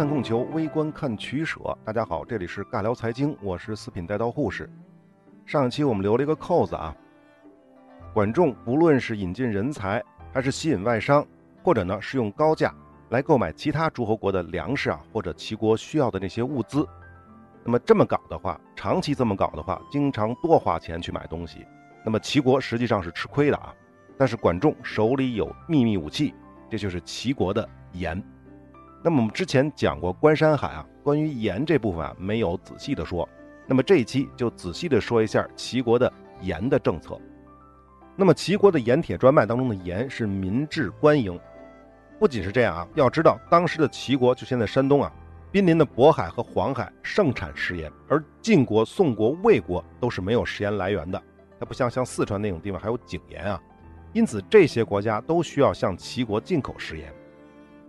看供求，微观看取舍。大家好，这里是尬聊财经，我是四品带刀护士。上一期我们留了一个扣子啊，管仲不论是引进人才，还是吸引外商，或者呢是用高价来购买其他诸侯国的粮食啊，或者齐国需要的那些物资。那么这么搞的话，长期这么搞的话，经常多花钱去买东西，那么齐国实际上是吃亏的啊。但是管仲手里有秘密武器，这就是齐国的盐。那么我们之前讲过关山海啊，关于盐这部分啊没有仔细的说。那么这一期就仔细的说一下齐国的盐的政策。那么齐国的盐铁专卖当中的盐是民治官营。不仅是这样啊，要知道当时的齐国就现在山东啊，濒临的渤海和黄海盛产食盐，而晋国、宋国、魏国都是没有食盐来源的。它不像像四川那种地方还有井盐啊，因此这些国家都需要向齐国进口食盐。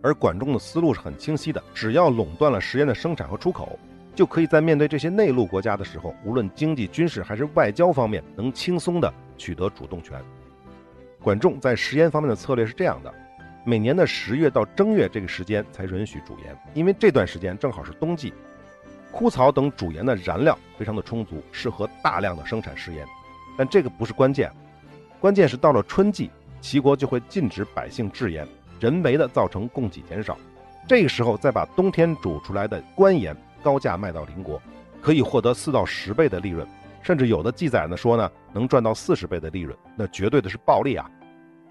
而管仲的思路是很清晰的，只要垄断了食盐的生产和出口，就可以在面对这些内陆国家的时候，无论经济、军事还是外交方面，能轻松的取得主动权。管仲在食盐方面的策略是这样的：每年的十月到正月这个时间才允许煮盐，因为这段时间正好是冬季，枯草等煮盐的燃料非常的充足，适合大量的生产食盐。但这个不是关键，关键是到了春季，齐国就会禁止百姓制盐。人为的造成供给减少，这个时候再把冬天煮出来的官盐高价卖到邻国，可以获得四到十倍的利润，甚至有的记载呢说呢能赚到四十倍的利润，那绝对的是暴利啊！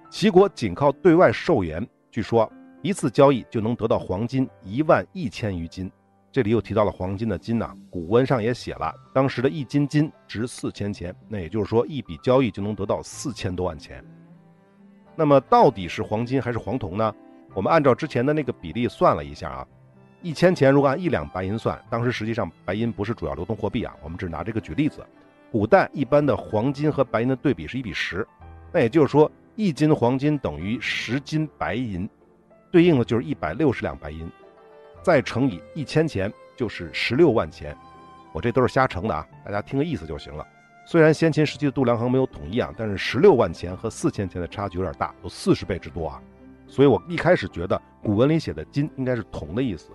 齐国仅靠对外售盐，据说一次交易就能得到黄金一万一千余斤。这里又提到了黄金的金呐，古文上也写了，当时的一斤金值四千钱，那也就是说一笔交易就能得到四千多万钱。那么到底是黄金还是黄铜呢？我们按照之前的那个比例算了一下啊，一千钱如果按一两白银算，当时实际上白银不是主要流通货币啊，我们只拿这个举例子。古代一般的黄金和白银的对比是一比十，那也就是说一斤黄金等于十斤白银，对应的就是一百六十两白银，再乘以一千钱就是十六万钱。我这都是瞎乘的啊，大家听个意思就行了。虽然先秦时期的度量衡没有统一啊，但是十六万钱和四千钱的差距有点大，有四十倍之多啊。所以我一开始觉得古文里写的金应该是铜的意思。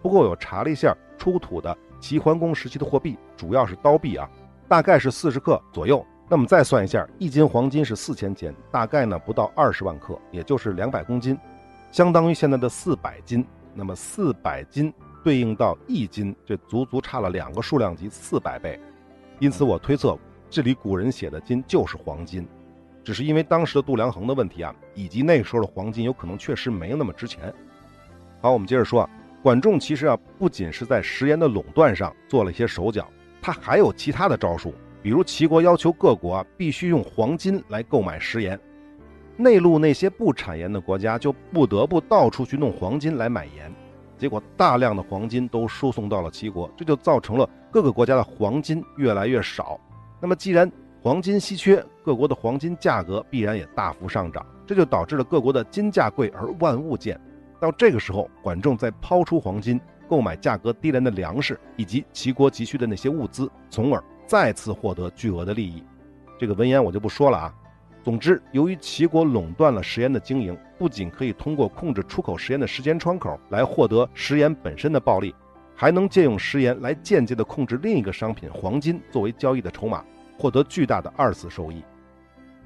不过我又查了一下出土的齐桓公时期的货币，主要是刀币啊，大概是四十克左右。那么再算一下，一斤黄金是四千钱，大概呢不到二十万克，也就是两百公斤，相当于现在的四百斤。那么四百斤对应到一斤，这足足差了两个数量级四百倍。因此我推测。这里古人写的金就是黄金，只是因为当时的度量衡的问题啊，以及那时候的黄金有可能确实没那么值钱。好，我们接着说啊，管仲其实啊不仅是在食盐的垄断上做了一些手脚，他还有其他的招数，比如齐国要求各国啊必须用黄金来购买食盐，内陆那些不产盐的国家就不得不到处去弄黄金来买盐，结果大量的黄金都输送到了齐国，这就造成了各个国家的黄金越来越少。那么，既然黄金稀缺，各国的黄金价格必然也大幅上涨，这就导致了各国的金价贵而万物贱。到这个时候，管仲再抛出黄金购买价格低廉的粮食以及齐国急需的那些物资，从而再次获得巨额的利益。这个文言我就不说了啊。总之，由于齐国垄断了食盐的经营，不仅可以通过控制出口食盐的时间窗口来获得食盐本身的暴利。还能借用食盐来间接的控制另一个商品黄金作为交易的筹码，获得巨大的二次收益。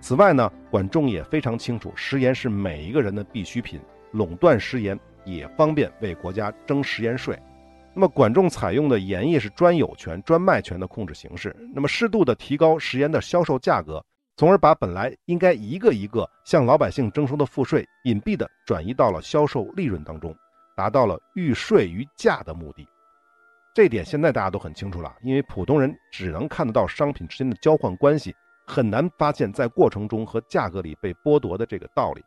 此外呢，管仲也非常清楚，食盐是每一个人的必需品，垄断食盐也方便为国家征食盐税。那么，管仲采用的盐业是专有权、专卖权的控制形式，那么适度的提高食盐的销售价格，从而把本来应该一个一个向老百姓征收的赋税隐蔽的转移到了销售利润当中，达到了寓税于价的目的。这点现在大家都很清楚了，因为普通人只能看得到商品之间的交换关系，很难发现在过程中和价格里被剥夺的这个道理。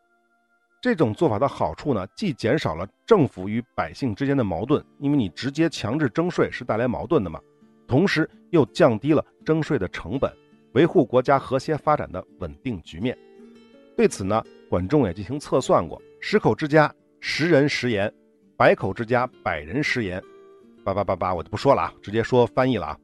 这种做法的好处呢，既减少了政府与百姓之间的矛盾，因为你直接强制征税是带来矛盾的嘛，同时又降低了征税的成本，维护国家和谐发展的稳定局面。对此呢，管仲也进行测算过：十口之家十人食盐，百口之家百人食盐。八八八八，我就不说了啊，直接说翻译了啊。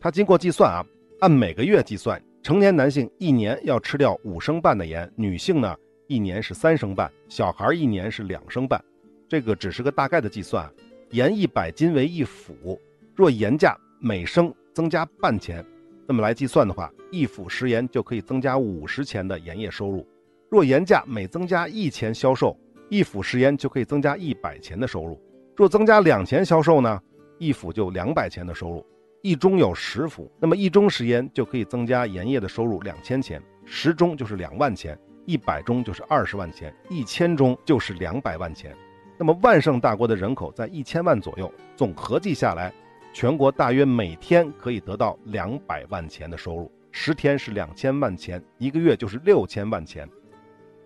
他经过计算啊，按每个月计算，成年男性一年要吃掉五升半的盐，女性呢一年是三升半，小孩一年是两升半。这个只是个大概的计算，盐一百斤为一府，若盐价每升增加半钱，那么来计算的话，一府食盐就可以增加五十钱的盐业收入。若盐价每增加一钱销售，一府食盐就可以增加一百钱的收入。若增加两钱销售呢，一府就两百钱的收入。一中有十府，那么一中食盐就可以增加盐业的收入两千钱，十中就是两万钱，一百中就是二十万钱，一千中就是两百万钱。那么万盛大国的人口在一千万左右，总合计下来，全国大约每天可以得到两百万钱的收入，十天是两千万钱，一个月就是六千万钱。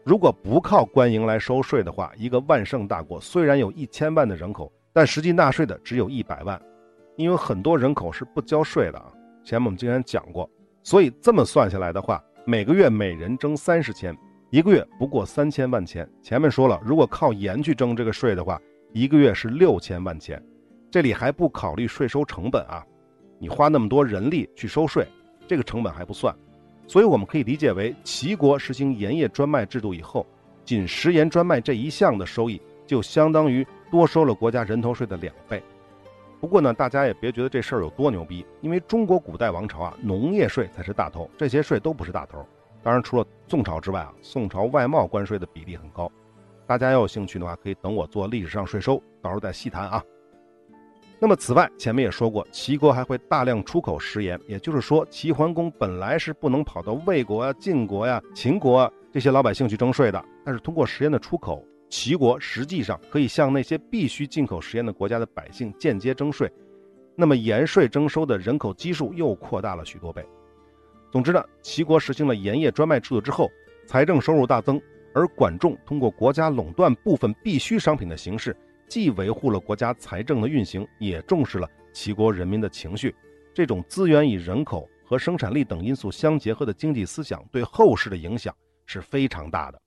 如果不靠官营来收税的话，一个万盛大国虽然有一千万的人口，但实际纳税的只有一百万。因为很多人口是不交税的啊，前面我们经常讲过，所以这么算下来的话，每个月每人征三十钱，一个月不过三千万钱。前面说了，如果靠盐去征这个税的话，一个月是六千万钱，这里还不考虑税收成本啊，你花那么多人力去收税，这个成本还不算，所以我们可以理解为，齐国实行盐业专卖制度以后，仅食盐专卖这一项的收益，就相当于多收了国家人头税的两倍。不过呢，大家也别觉得这事儿有多牛逼，因为中国古代王朝啊，农业税才是大头，这些税都不是大头。当然，除了宋朝之外啊，宋朝外贸关税的比例很高。大家要有兴趣的话，可以等我做历史上税收，到时候再细谈啊。那么，此外，前面也说过，齐国还会大量出口食盐，也就是说，齐桓公本来是不能跑到魏国啊、晋国呀、秦国啊这些老百姓去征税的，但是通过食盐的出口。齐国实际上可以向那些必须进口食盐的国家的百姓间接征税，那么盐税征收的人口基数又扩大了许多倍。总之呢，齐国实行了盐业专卖制度之后，财政收入大增，而管仲通过国家垄断部分必需商品的形式，既维护了国家财政的运行，也重视了齐国人民的情绪。这种资源与人口和生产力等因素相结合的经济思想，对后世的影响是非常大的。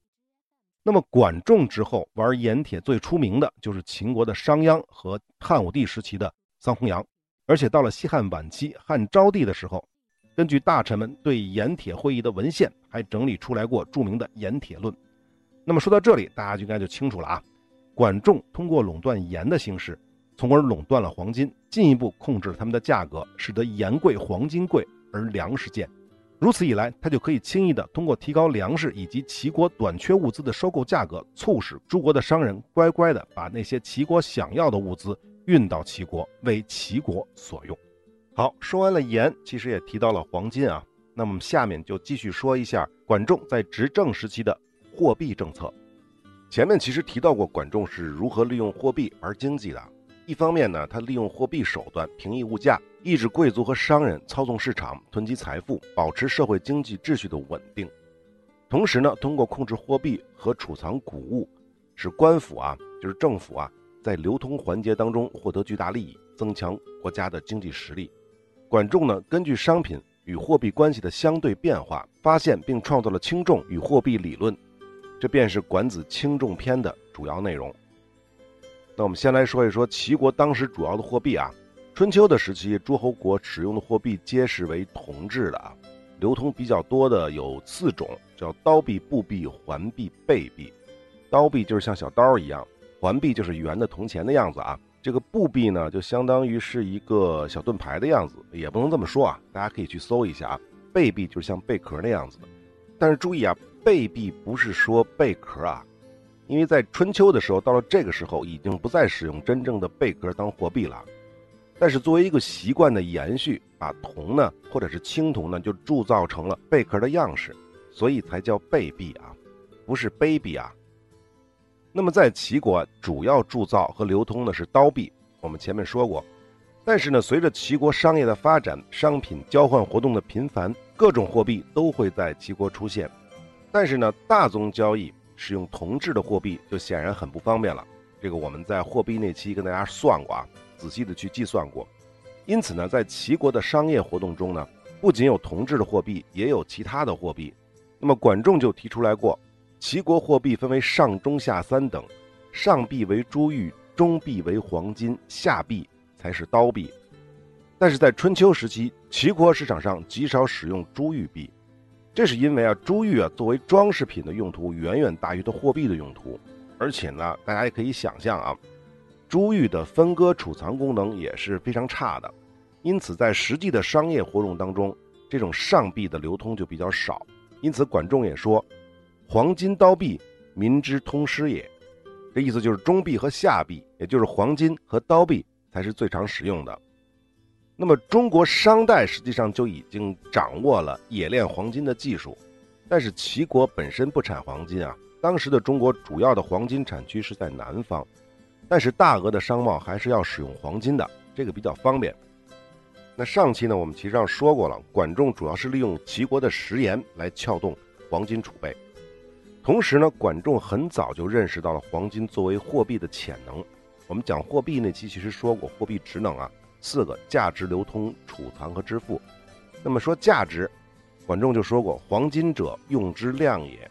那么管仲之后玩盐铁最出名的就是秦国的商鞅和汉武帝时期的桑弘羊，而且到了西汉晚期汉昭帝的时候，根据大臣们对盐铁会议的文献，还整理出来过著名的盐铁论。那么说到这里，大家就应该就清楚了啊。管仲通过垄断盐的形式，从而垄断了黄金，进一步控制了他们的价格，使得盐贵黄金贵而粮食贱。如此一来，他就可以轻易地通过提高粮食以及齐国短缺物资的收购价格，促使诸国的商人乖乖地把那些齐国想要的物资运到齐国，为齐国所用。好，说完了盐，其实也提到了黄金啊。那么下面就继续说一下管仲在执政时期的货币政策。前面其实提到过管仲是如何利用货币而经济的。一方面呢，他利用货币手段平抑物价。抑制贵族和商人操纵市场、囤积财富，保持社会经济秩序的稳定。同时呢，通过控制货币和储藏谷物，使官府啊，就是政府啊，在流通环节当中获得巨大利益，增强国家的经济实力。管仲呢，根据商品与货币关系的相对变化，发现并创造了轻重与货币理论，这便是《管子·轻重篇》的主要内容。那我们先来说一说齐国当时主要的货币啊。春秋的时期，诸侯国使用的货币皆是为铜制的啊，流通比较多的有四种，叫刀币、布币、环币、贝币。刀币就是像小刀一样，环币就是圆的铜钱的样子啊。这个布币呢，就相当于是一个小盾牌的样子，也不能这么说啊，大家可以去搜一下啊。贝币就是像贝壳那样子的，但是注意啊，贝币不是说贝壳啊，因为在春秋的时候，到了这个时候已经不再使用真正的贝壳当货币了。但是作为一个习惯的延续，把铜呢，或者是青铜呢，就铸造成了贝壳的样式，所以才叫贝币啊，不是卑鄙啊。那么在齐国，主要铸造和流通的是刀币，我们前面说过。但是呢，随着齐国商业的发展，商品交换活动的频繁，各种货币都会在齐国出现。但是呢，大宗交易使用铜制的货币就显然很不方便了。这个我们在货币那期跟大家算过啊。仔细的去计算过，因此呢，在齐国的商业活动中呢，不仅有铜制的货币，也有其他的货币。那么管仲就提出来过，齐国货币分为上中下三等，上币为珠玉，中币为黄金，下币才是刀币。但是在春秋时期，齐国市场上极少使用珠玉币，这是因为啊，珠玉啊作为装饰品的用途远远大于它货币的用途，而且呢，大家也可以想象啊。珠玉的分割储藏功能也是非常差的，因此在实际的商业活动当中，这种上币的流通就比较少。因此，管仲也说：“黄金刀币，民之通师也。”这意思就是中币和下币，也就是黄金和刀币才是最常使用的。那么，中国商代实际上就已经掌握了冶炼黄金的技术，但是齐国本身不产黄金啊。当时的中国主要的黄金产区是在南方，但是大额的商贸还是要使用黄金的，这个比较方便。那上期呢，我们其实上说过了，管仲主要是利用齐国的食盐来撬动黄金储备，同时呢，管仲很早就认识到了黄金作为货币的潜能。我们讲货币那期其实说过，货币职能啊，四个：价值、流通、储藏和支付。那么说价值，管仲就说过：“黄金者，用之量也。”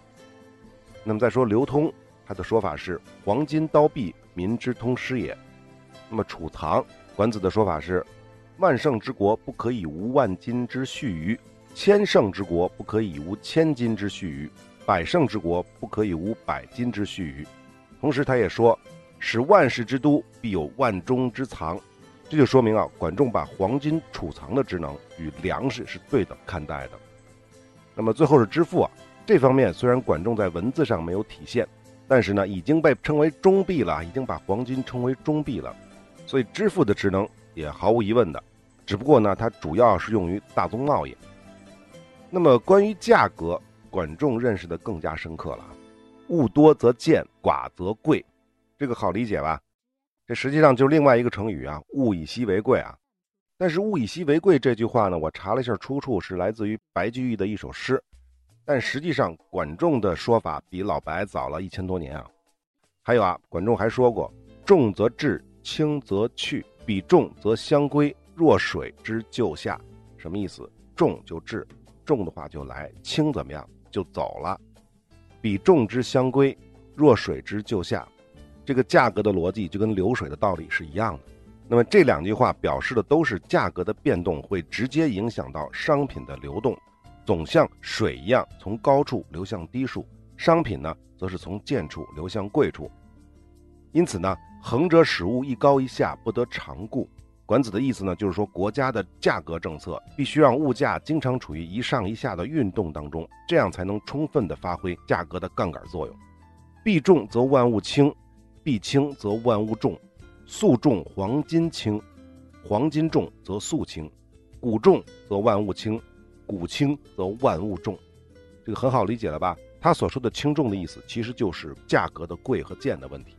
那么再说流通，他的说法是黄金刀币，民之通师也。那么储藏，管子的说法是万乘之国不可以无万金之蓄余，千乘之国不可以无千金之蓄余，百乘之国不可以无百金之蓄余。同时他也说，使万世之都必有万钟之藏。这就说明啊，管仲把黄金储藏的职能与粮食是对等看待的。那么最后是支付啊。这方面虽然管仲在文字上没有体现，但是呢，已经被称为中币了，已经把黄金称为中币了，所以支付的职能也毫无疑问的。只不过呢，它主要是用于大宗贸易。那么关于价格，管仲认识的更加深刻了。物多则贱，寡则贵，这个好理解吧？这实际上就是另外一个成语啊，“物以稀为贵”啊。但是“物以稀为贵”这句话呢，我查了一下出处，是来自于白居易的一首诗。但实际上，管仲的说法比老白早了一千多年啊。还有啊，管仲还说过：“重则至，轻则去，比重则相归，若水之就下。”什么意思？重就至，重的话就来；轻怎么样？就走了。比重之相归，若水之就下。这个价格的逻辑就跟流水的道理是一样的。那么这两句话表示的都是价格的变动会直接影响到商品的流动。总像水一样从高处流向低处，商品呢，则是从贱处流向贵处。因此呢，横者使物一高一下，不得长固。管子的意思呢，就是说国家的价格政策必须让物价经常处于一上一下的运动当中，这样才能充分的发挥价格的杠杆作用。币重则万物轻，币轻则万物重。粟重黄金轻，黄金重则粟轻，谷重则万物轻。古轻则万物重，这个很好理解了吧？他所说的轻重的意思，其实就是价格的贵和贱的问题。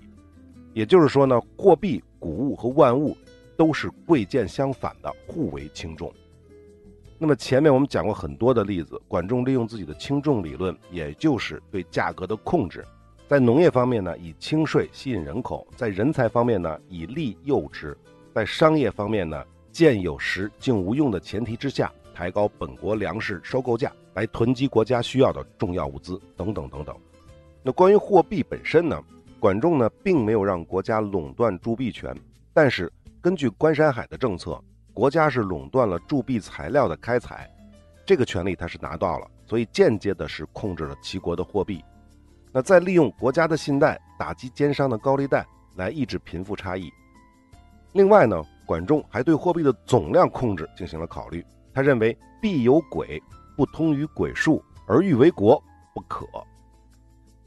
也就是说呢，货币、谷物和万物都是贵贱相反的，互为轻重。那么前面我们讲过很多的例子，管仲利用自己的轻重理论，也就是对价格的控制。在农业方面呢，以轻税吸引人口；在人才方面呢，以利诱之；在商业方面呢，贱有时，竟无用的前提之下。抬高本国粮食收购价，来囤积国家需要的重要物资，等等等等。那关于货币本身呢？管仲呢，并没有让国家垄断铸币权，但是根据关山海的政策，国家是垄断了铸币材料的开采，这个权利他是拿到了，所以间接的是控制了齐国的货币。那再利用国家的信贷打击奸商的高利贷，来抑制贫富差异。另外呢，管仲还对货币的总量控制进行了考虑。他认为必有轨，不通于轨数而欲为国不可。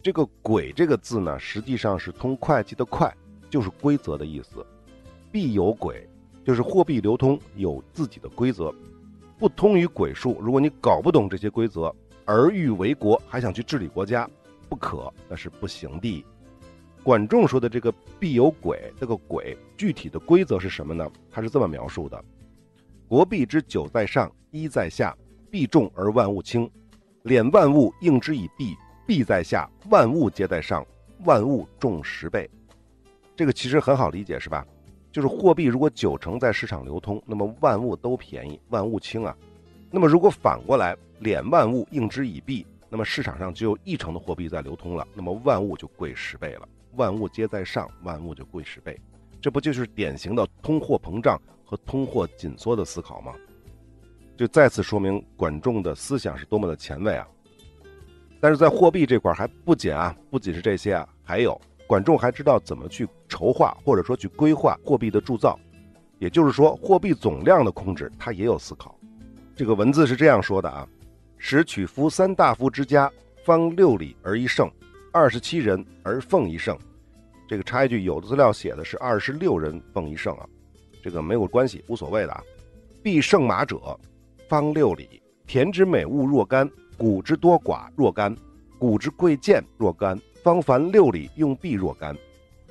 这个“轨”这个字呢，实际上是通会计的“会”，就是规则的意思。必有轨，就是货币流通有自己的规则，不通于轨数。如果你搞不懂这些规则，而欲为国，还想去治理国家，不可，那是不行的。管仲说的这个“必有鬼”，这个“鬼”具体的规则是什么呢？他是这么描述的。国币之九在上，一在下，币重而万物轻，敛万物应之以币，币在下，万物皆在上，万物重十倍。这个其实很好理解，是吧？就是货币如果九成在市场流通，那么万物都便宜，万物轻啊。那么如果反过来，敛万物应之以币，那么市场上只有一成的货币在流通了，那么万物就贵十倍了。万物皆在上，万物就贵十倍。这不就是典型的通货膨胀？和通货紧缩的思考吗？就再次说明管仲的思想是多么的前卫啊！但是在货币这块还不仅啊，不仅是这些啊，还有管仲还知道怎么去筹划或者说去规划货币的铸造，也就是说货币总量的控制，他也有思考。这个文字是这样说的啊：使取夫三大夫之家，方六里而一胜，二十七人而奉一胜。这个插一句，有的资料写的是二十六人奉一胜啊，这个没有关系，无所谓的啊。必胜马者，方六里。田之美物若干，谷之多寡若干，谷之贵贱若干。方凡六里用币若干，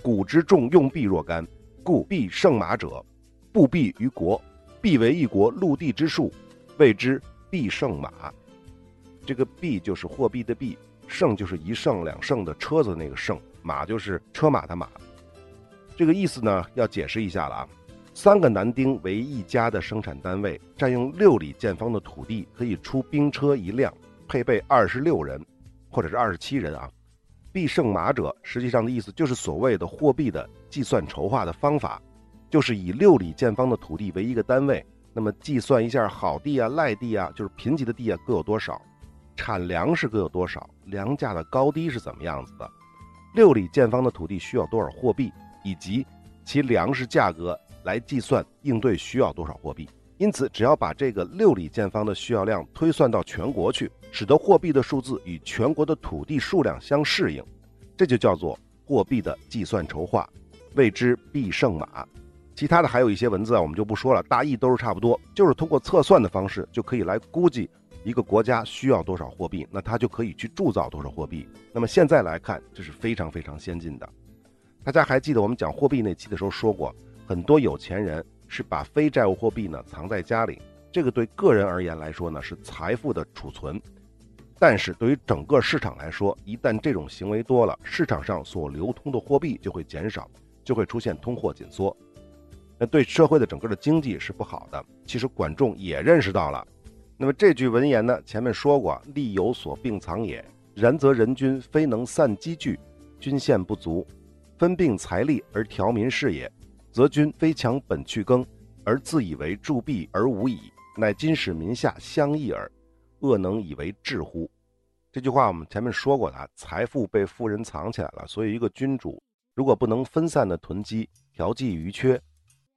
谷之重用币若干，故必胜马者，不必于国，必为一国陆地之数，谓之必胜马。这个币就是货币的币，胜就是一胜两胜的车子那个胜，马就是车马的马。这个意思呢，要解释一下了啊。三个男丁为一家的生产单位，占用六里见方的土地，可以出兵车一辆，配备二十六人，或者是二十七人啊。必胜马者，实际上的意思就是所谓的货币的计算筹划的方法，就是以六里见方的土地为一个单位，那么计算一下好地啊、赖地啊，就是贫瘠的地啊各有多少，产粮食各有多少，粮价的高低是怎么样子的，六里见方的土地需要多少货币，以及其粮食价格来计算应对需要多少货币。因此，只要把这个六里见方的需要量推算到全国去。使得货币的数字与全国的土地数量相适应，这就叫做货币的计算筹划，谓之必胜马。其他的还有一些文字啊，我们就不说了，大意都是差不多，就是通过测算的方式就可以来估计一个国家需要多少货币，那它就可以去铸造多少货币。那么现在来看，这是非常非常先进的。大家还记得我们讲货币那期的时候说过，很多有钱人是把非债务货币呢藏在家里，这个对个人而言来说呢是财富的储存。但是对于整个市场来说，一旦这种行为多了，市场上所流通的货币就会减少，就会出现通货紧缩，那对社会的整个的经济是不好的。其实管仲也认识到了。那么这句文言呢，前面说过，利有所并藏也。然则人君非能散积聚，均献不足，分并财力而调民事也，则君非强本去耕，而自以为铸币而无矣，乃今使民下相益耳。恶能以为智乎？这句话我们前面说过的，财富被富人藏起来了，所以一个君主如果不能分散的囤积、调剂余缺，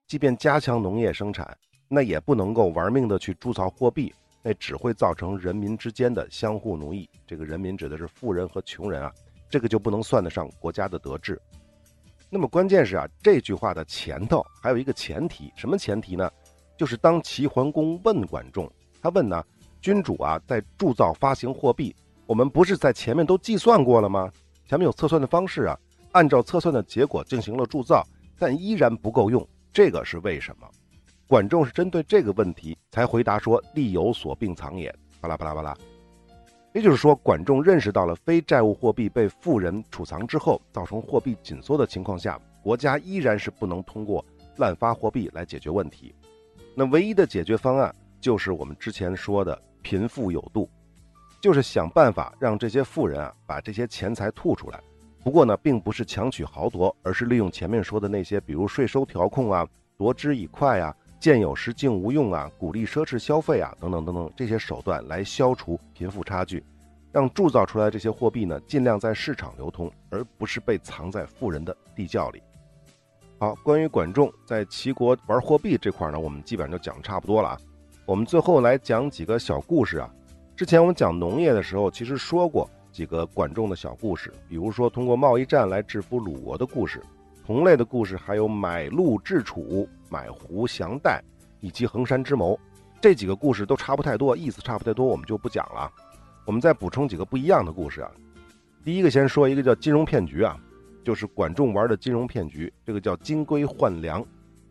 即便加强农业生产，那也不能够玩命的去铸造货币，那只会造成人民之间的相互奴役。这个人民指的是富人和穷人啊，这个就不能算得上国家的德治。那么关键是啊，这句话的前头还有一个前提，什么前提呢？就是当齐桓公问管仲，他问呢？君主啊，在铸造发行货币，我们不是在前面都计算过了吗？前面有测算的方式啊，按照测算的结果进行了铸造，但依然不够用，这个是为什么？管仲是针对这个问题才回答说：“利有所并藏也。”巴拉巴拉巴拉。也就是说，管仲认识到了非债务货币被富人储藏之后，造成货币紧缩的情况下，国家依然是不能通过滥发货币来解决问题。那唯一的解决方案就是我们之前说的。贫富有度，就是想办法让这些富人啊把这些钱财吐出来。不过呢，并不是强取豪夺，而是利用前面说的那些，比如税收调控啊、夺之以快啊、见有时竟无用啊、鼓励奢侈消费啊等等等等这些手段来消除贫富差距，让铸造出来这些货币呢尽量在市场流通，而不是被藏在富人的地窖里。好，关于管仲在齐国玩货币这块呢，我们基本上就讲差不多了啊。我们最后来讲几个小故事啊。之前我们讲农业的时候，其实说过几个管仲的小故事，比如说通过贸易战来制服鲁国的故事，同类的故事还有买鹿治楚、买胡降代以及衡山之谋。这几个故事都差不太多，意思差不太多，我们就不讲了。我们再补充几个不一样的故事啊。第一个先说一个叫金融骗局啊，就是管仲玩的金融骗局，这个叫金龟换粮。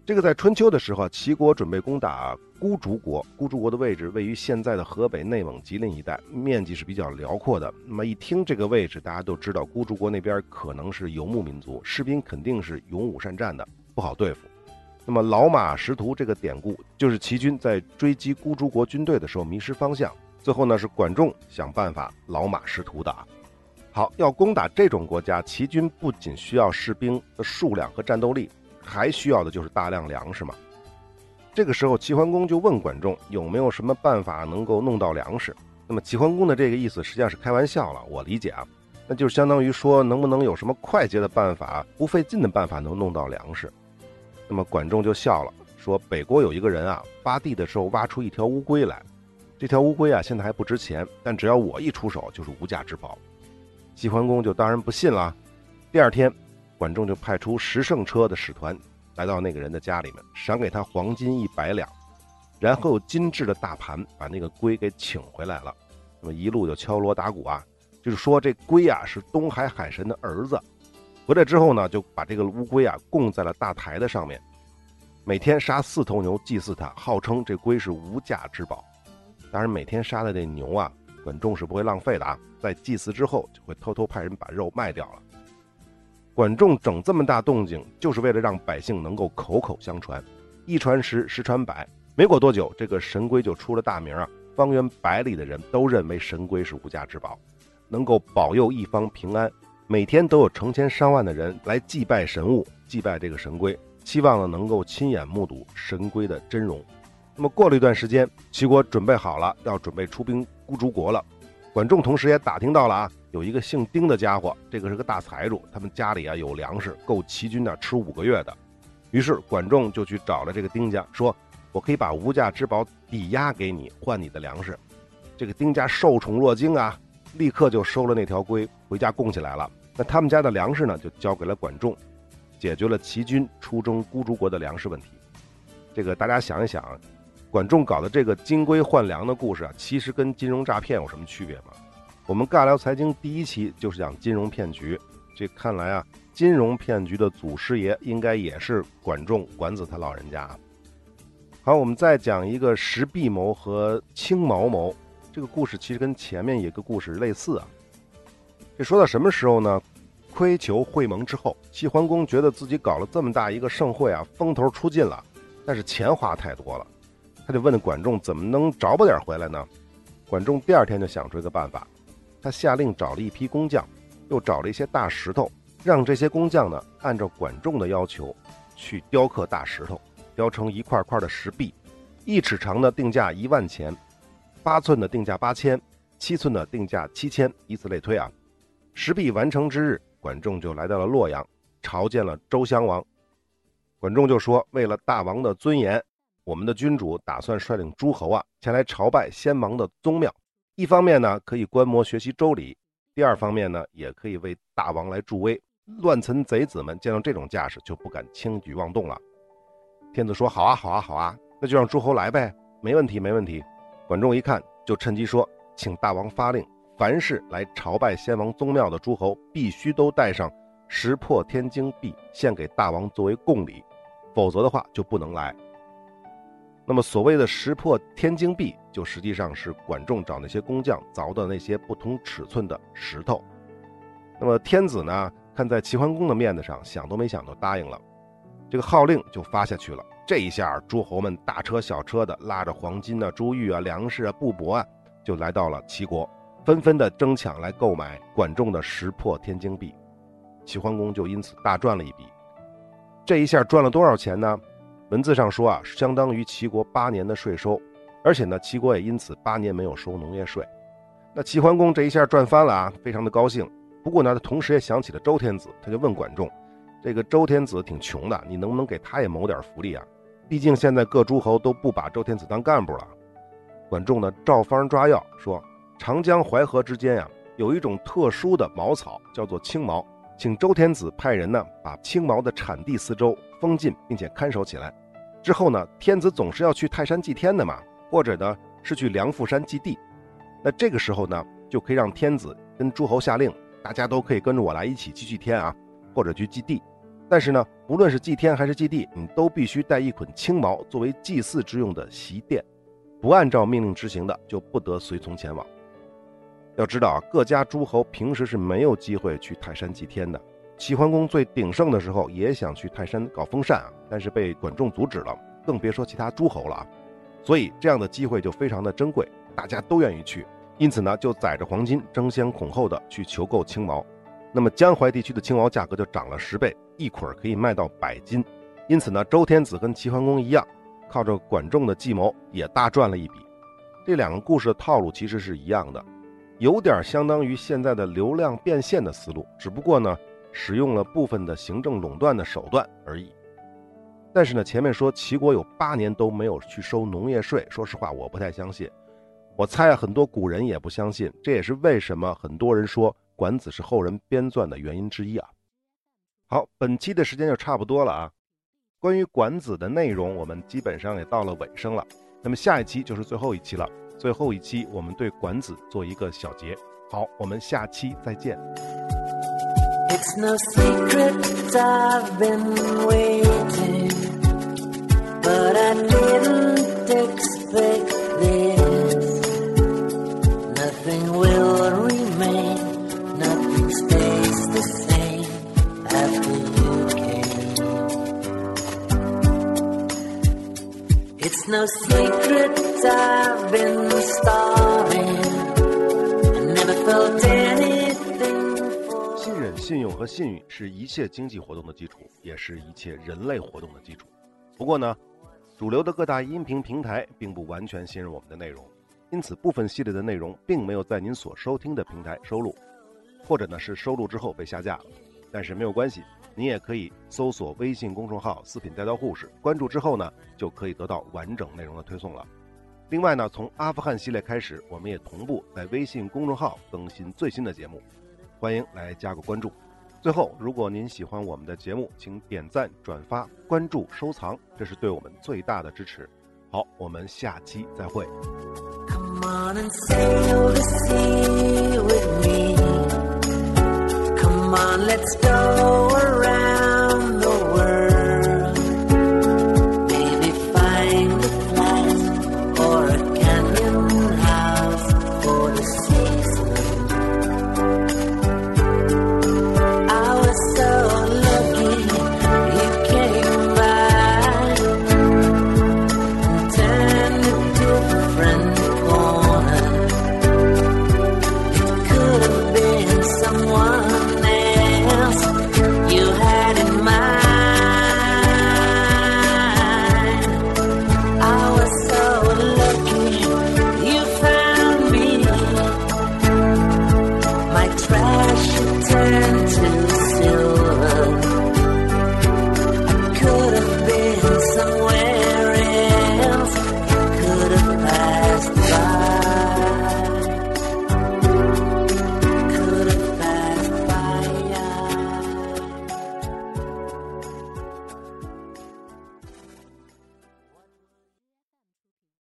这个在春秋的时候，齐国准备攻打孤竹国。孤竹国的位置位于现在的河北、内蒙、吉林一带，面积是比较辽阔的。那么一听这个位置，大家都知道孤竹国那边可能是游牧民族，士兵肯定是勇武善战的，不好对付。那么老马识途这个典故，就是齐军在追击孤竹国军队的时候迷失方向，最后呢是管仲想办法老马识途的啊。好，要攻打这种国家，齐军不仅需要士兵的数量和战斗力。还需要的就是大量粮食嘛。这个时候，齐桓公就问管仲有没有什么办法能够弄到粮食。那么齐桓公的这个意思实际上是开玩笑了，我理解啊。那就是相当于说，能不能有什么快捷的办法、不费劲的办法能弄到粮食？那么管仲就笑了，说：“北国有一个人啊，挖地的时候挖出一条乌龟来，这条乌龟啊现在还不值钱，但只要我一出手就是无价之宝。”齐桓公就当然不信了。第二天，管仲就派出十乘车的使团来到那个人的家里面，赏给他黄金一百两，然后用金制的大盘把那个龟给请回来了。那么一路就敲锣打鼓啊。就是说，这龟啊是东海海神的儿子，回来之后呢，就把这个乌龟啊供在了大台的上面，每天杀四头牛祭祀它，号称这龟是无价之宝。当然，每天杀的这牛啊，管仲是不会浪费的啊，在祭祀之后就会偷偷派人把肉卖掉了。管仲整这么大动静，就是为了让百姓能够口口相传，一传十，十传百。没过多久，这个神龟就出了大名啊，方圆百里的人都认为神龟是无价之宝。能够保佑一方平安，每天都有成千上万的人来祭拜神物，祭拜这个神龟，期望呢能够亲眼目睹神龟的真容。那么过了一段时间，齐国准备好了，要准备出兵孤竹国了。管仲同时也打听到了啊，有一个姓丁的家伙，这个是个大财主，他们家里啊有粮食够齐军呢吃五个月的。于是管仲就去找了这个丁家，说：“我可以把无价之宝抵押给你，换你的粮食。”这个丁家受宠若惊啊。立刻就收了那条龟回家供起来了。那他们家的粮食呢，就交给了管仲，解决了齐军出征孤竹国的粮食问题。这个大家想一想，管仲搞的这个金龟换粮的故事啊，其实跟金融诈骗有什么区别吗？我们尬聊财经第一期就是讲金融骗局，这看来啊，金融骗局的祖师爷应该也是管仲管子他老人家。好，我们再讲一个石壁谋和青毛谋。这个故事其实跟前面一个故事类似啊。这说到什么时候呢？窥求会盟之后，齐桓公觉得自己搞了这么大一个盛会啊，风头出尽了，但是钱花太多了，他就问管仲怎么能着不点回来呢？管仲第二天就想出一个办法，他下令找了一批工匠，又找了一些大石头，让这些工匠呢按照管仲的要求去雕刻大石头，雕成一块块的石壁，一尺长的定价一万钱。八寸的定价八千，七寸的定价七千，以此类推啊。石壁完成之日，管仲就来到了洛阳，朝见了周襄王。管仲就说：“为了大王的尊严，我们的君主打算率领诸侯啊前来朝拜先王的宗庙。一方面呢，可以观摩学习周礼；第二方面呢，也可以为大王来助威。乱臣贼子们见到这种架势，就不敢轻举妄动了。”天子说：“好啊，好啊，好啊，那就让诸侯来呗，没问题，没问题。”管仲一看，就趁机说：“请大王发令，凡是来朝拜先王宗庙的诸侯，必须都带上石破天惊币献给大王作为贡礼，否则的话就不能来。”那么所谓的石破天惊币，就实际上是管仲找那些工匠凿的那些不同尺寸的石头。那么天子呢，看在齐桓公的面子上，想都没想就答应了，这个号令就发下去了。这一下，诸侯们大车小车的拉着黄金啊、珠玉啊、粮食啊、布帛啊，就来到了齐国，纷纷的争抢来购买管仲的石破天惊币。齐桓公就因此大赚了一笔。这一下赚了多少钱呢？文字上说啊，相当于齐国八年的税收，而且呢，齐国也因此八年没有收农业税。那齐桓公这一下赚翻了啊，非常的高兴。不过呢，他同时也想起了周天子，他就问管仲：“这个周天子挺穷的，你能不能给他也谋点福利啊？”毕竟现在各诸侯都不把周天子当干部了。管仲呢，照方抓药说，长江淮河之间呀，有一种特殊的茅草，叫做青茅，请周天子派人呢，把青茅的产地四周封禁，并且看守起来。之后呢，天子总是要去泰山祭天的嘛，或者呢是去梁父山祭地。那这个时候呢，就可以让天子跟诸侯下令，大家都可以跟着我来一起去祭天啊，或者去祭地。但是呢，无论是祭天还是祭地，你都必须带一捆青毛作为祭祀之用的席垫，不按照命令执行的，就不得随从前往。要知道啊，各家诸侯平时是没有机会去泰山祭天的。齐桓公最鼎盛的时候也想去泰山搞封禅啊，但是被管仲阻止了，更别说其他诸侯了啊。所以这样的机会就非常的珍贵，大家都愿意去，因此呢，就载着黄金争先恐后的去求购青毛。那么江淮地区的青毛价格就涨了十倍，一捆可以卖到百斤。因此呢，周天子跟齐桓公一样，靠着管仲的计谋也大赚了一笔。这两个故事的套路其实是一样的。有点相当于现在的流量变现的思路，只不过呢，使用了部分的行政垄断的手段而已。但是呢，前面说齐国有八年都没有去收农业税，说实话我不太相信。我猜啊，很多古人也不相信，这也是为什么很多人说管子是后人编撰的原因之一啊。好，本期的时间就差不多了啊。关于管子的内容，我们基本上也到了尾声了。那么下一期就是最后一期了，最后一期我们对管子做一个小结。好，我们下期再见。It's no secret I've been waiting, but I didn't expect this. No secret I've been starving, I never felt anything. 信用和信誉是一切经济活动的基础，也是一切人类活动的基础。不过呢，主流的各大音频平台并不完全信任我们的内容，因此部分系列的内容并没有在您所收听的平台收录，或者呢是收录之后被下架了。但是没有关系，您也可以搜索微信公众号“四品带刀护士”，关注之后呢，就可以得到完整内容的推送了。另外呢，从阿富汗系列开始，我们也同步在微信公众号更新最新的节目。欢迎来加个关注。最后，如果您喜欢我们的节目，请点赞、转发、关注、收藏，这是对我们最大的支持。好，我们下期再会。Come on, let's go around.